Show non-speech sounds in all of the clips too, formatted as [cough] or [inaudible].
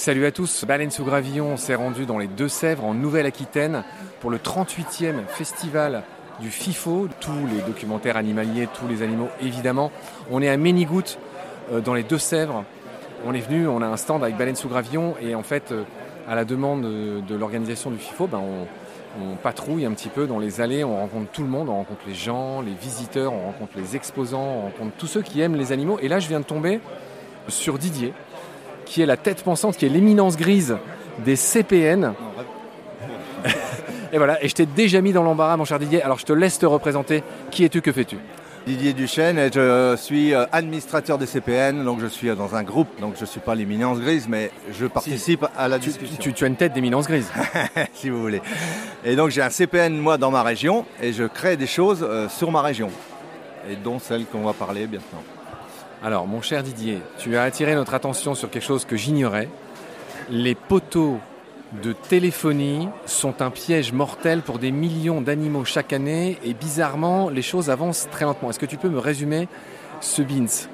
Salut à tous, Baleine sous Gravillon s'est rendu dans les Deux-Sèvres en Nouvelle-Aquitaine pour le 38e festival du FIFO, tous les documentaires animaliers, tous les animaux évidemment. On est à Ménigout euh, dans les Deux-Sèvres. On est venu, on a un stand avec Baleine sous Gravillon et en fait euh, à la demande de, l'organisation du FIFO, ben, on, on patrouille un petit peu dans les allées, on rencontre tout le monde, on rencontre les gens, les visiteurs, on rencontre les exposants, on rencontre tous ceux qui aiment les animaux. Et là, je viens de tomber sur Didier, qui est la tête pensante, qui est l'éminence grise des CPN. et voilà, et je t'ai déjà mis dans l'embarras, mon cher Didier. Alors je te laisse te représenter. Qui es-tu, que fais-tu? Didier Duchesne et je suis euh, administrateur des CPN, donc je suis dans un groupe, donc je ne suis pas l'éminence grise, mais je participe à la discussion. Tu, as une tête d'éminence grise. [laughs] si vous voulez. Et donc j'ai un CPN, moi, dans ma région, et je crée des choses euh, sur ma région, et dont celle qu'on va parler maintenant. Alors, mon cher Didier, tu as attiré notre attention sur quelque chose que j'ignorais. Les poteaux de téléphonie sont un piège mortel pour des millions d'animaux chaque année et bizarrement, les choses avancent très lentement. Est-ce que tu peux me résumer ce BINS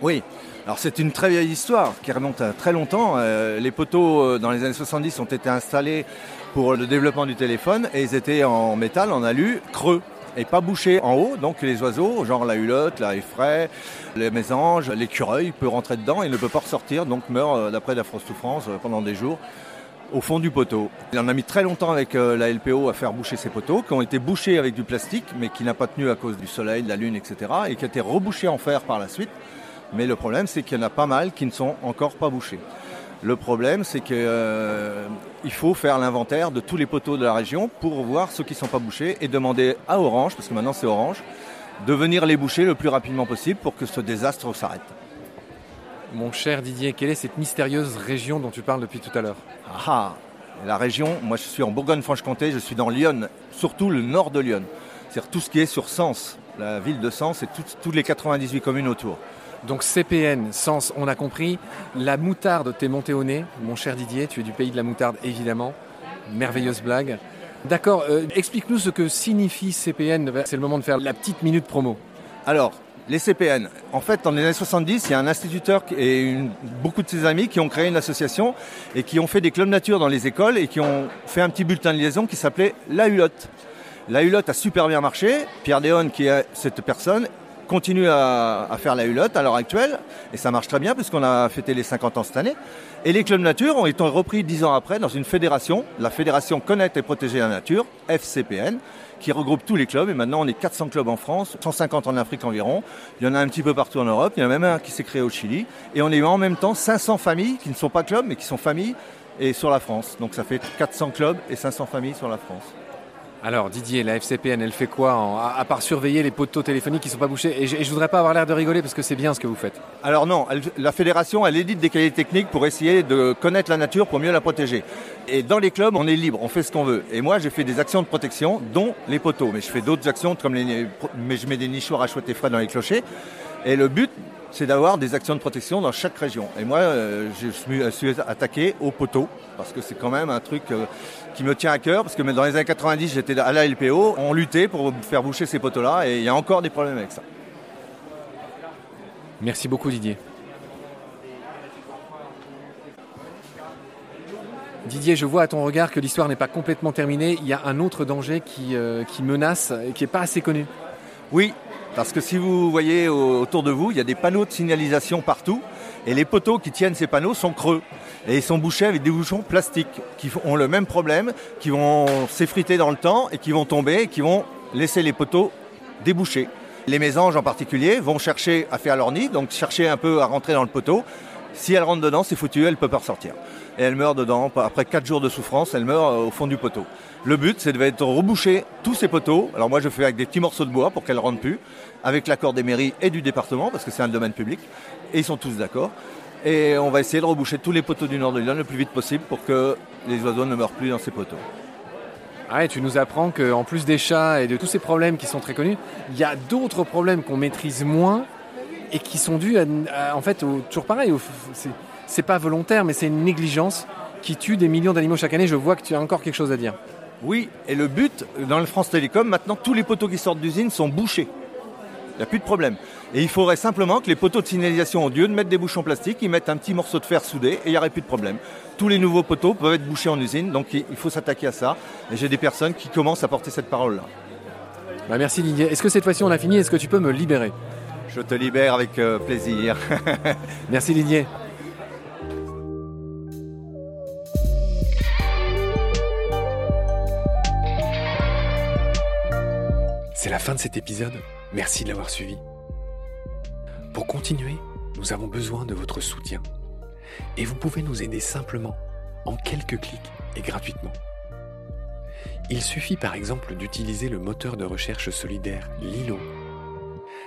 Oui. Alors c'est une très vieille histoire qui remonte à très longtemps. Euh, les poteaux euh, dans les années 70 ont été installés pour le développement du téléphone et ils étaient en métal, en alu, creux et pas bouchés en haut. Donc les oiseaux, genre la hulotte, la effraie, les mésanges, l'écureuil, peuvent rentrer dedans et ne peut pas ressortir, donc meurt euh, d'après la souffrance pendant des jours au fond du poteau. Il en a mis très longtemps avec euh, la LPO à faire boucher ces poteaux, qui ont été bouchés avec du plastique, mais qui n'a pas tenu à cause du soleil, de la lune, etc., et qui a été rebouchés en fer par la suite. Mais le problème, c'est qu'il y en a pas mal qui ne sont encore pas bouchés. Le problème, c'est qu'il euh, faut faire l'inventaire de tous les poteaux de la région pour voir ceux qui ne sont pas bouchés et demander à Orange, parce que maintenant c'est Orange, de venir les boucher le plus rapidement possible pour que ce désastre s'arrête. Mon cher Didier, quelle est cette mystérieuse région dont tu parles depuis tout à l'heure? Ah, la région, moi je suis en Bourgogne-Franche-Comté, je suis dans Lyon, surtout le nord de Lyon. C'est-à-dire tout ce qui est sur Sens, la ville de Sens et toutes les 98 communes autour. Donc CPN, Sens, on a compris. La moutarde t'es montée au nez, mon cher Didier, tu es du pays de la moutarde évidemment. Merveilleuse blague. D'accord, euh, explique-nous ce que signifie CPN, c'est le moment de faire la petite minute promo. Alors, les CPN. En fait, dans les années 70, il y a un instituteur et beaucoup de ses amis qui ont créé une association et qui ont fait des clubs nature dans les écoles et qui ont fait un petit bulletin de liaison qui s'appelait La Hulotte. La Hulotte a super bien marché. Pierre Déon, qui est cette personne, continue à, faire la Hulotte à l'heure actuelle et ça marche très bien puisqu'on a fêté les 50 ans cette année. Et les clubs nature ont été repris dix ans après dans une fédération, la Fédération Connaître et Protéger la Nature, FCPN, qui regroupe tous les clubs. Et maintenant, on est 400 clubs en France, 150 en Afrique environ. Il y en a un petit peu partout en Europe. Il y en a même un qui s'est créé au Chili. Et on est en même temps 500 familles qui ne sont pas clubs, mais qui sont familles et sur la France. Donc ça fait 400 clubs et 500 familles sur la France. Alors Didier, la FCPN, elle fait quoi à, part surveiller les poteaux téléphoniques qui ne sont pas bouchés? Et je, ne voudrais pas avoir l'air de rigoler parce que c'est bien ce que vous faites. Alors non, la fédération, elle édite des cahiers techniques pour essayer de connaître la nature pour mieux la protéger. Et dans les clubs, on est libre, on fait ce qu'on veut. Et moi, j'ai fait des actions de protection, dont les poteaux. Mais je fais d'autres actions, comme je mets des nichoirs à chouettes et frais dans les clochers. Et le but, c'est d'avoir des actions de protection dans chaque région. Et moi, euh, je suis attaqué aux poteaux, parce que c'est quand même un truc euh, qui me tient à cœur, parce que dans les années 90, j'étais à la LPO, on luttait pour faire boucher ces poteaux-là, et il y a encore des problèmes avec ça. Merci beaucoup Didier. Didier, je vois à ton regard que l'histoire n'est pas complètement terminée. Il y a un autre danger qui, euh, qui menace et qui n'est pas assez connu. Oui, parce que si vous voyez autour de vous, il y a des panneaux de signalisation partout. Et les poteaux qui tiennent ces panneaux sont creux. Et ils sont bouchés avec des bouchons plastiques qui ont le même problème, qui vont s'effriter dans le temps et qui vont tomber et qui vont laisser les poteaux débouchés. Les mésanges en particulier vont chercher à faire leur nid, donc chercher un peu à rentrer dans le poteau. Si elles rentrent dedans, c'est foutu, elles ne peuvent pas ressortir. Et elles meurent dedans. Après 4 jours de souffrance, elles meurent euh, au fond du poteau. Le but, c'est de reboucher tous ces poteaux. Alors moi, je fais avec des petits morceaux de bois pour qu'elles ne rentrent plus, avec l'accord des mairies et du département, parce que c'est un domaine public. Et ils sont tous d'accord. Et on va essayer de reboucher tous les poteaux du nord de Lyon le plus vite possible pour que les oiseaux ne meurent plus dans ces poteaux. Ah tu nous apprends qu'en plus des chats et de tous ces problèmes qui sont très connus, il y a d'autres problèmes qu'on maîtrise moins et qui sont dus à, en fait toujours pareil. C'est pas volontaire, mais c'est une négligence qui tue des millions d'animaux chaque année. Je vois que tu as encore quelque chose à dire. Oui, et le but, dans le France Télécom, maintenant, tous les poteaux qui sortent d'usine sont bouchés. n'y a plus de problème. Et il faudrait simplement que les poteaux de signalisation, au lieu de mettre des bouchons plastiques, ils mettent un petit morceau de fer soudé et il n'y aurait plus de problème. Tous les nouveaux poteaux peuvent être bouchés en usine, donc il faut s'attaquer à ça. Et j'ai des personnes qui commencent à porter cette parole-là. Bah merci Didier. Est-ce que cette fois-ci on a fini? Est-ce que tu peux me libérer? Je te libère avec euh, plaisir. [laughs] merci Didier. C'est la fin de cet épisode. Merci de l'avoir suivi. Pour continuer, nous avons besoin de votre soutien. Et vous pouvez nous aider simplement, en quelques clics et gratuitement. Il suffit par exemple d'utiliser le moteur de recherche solidaire Lilo.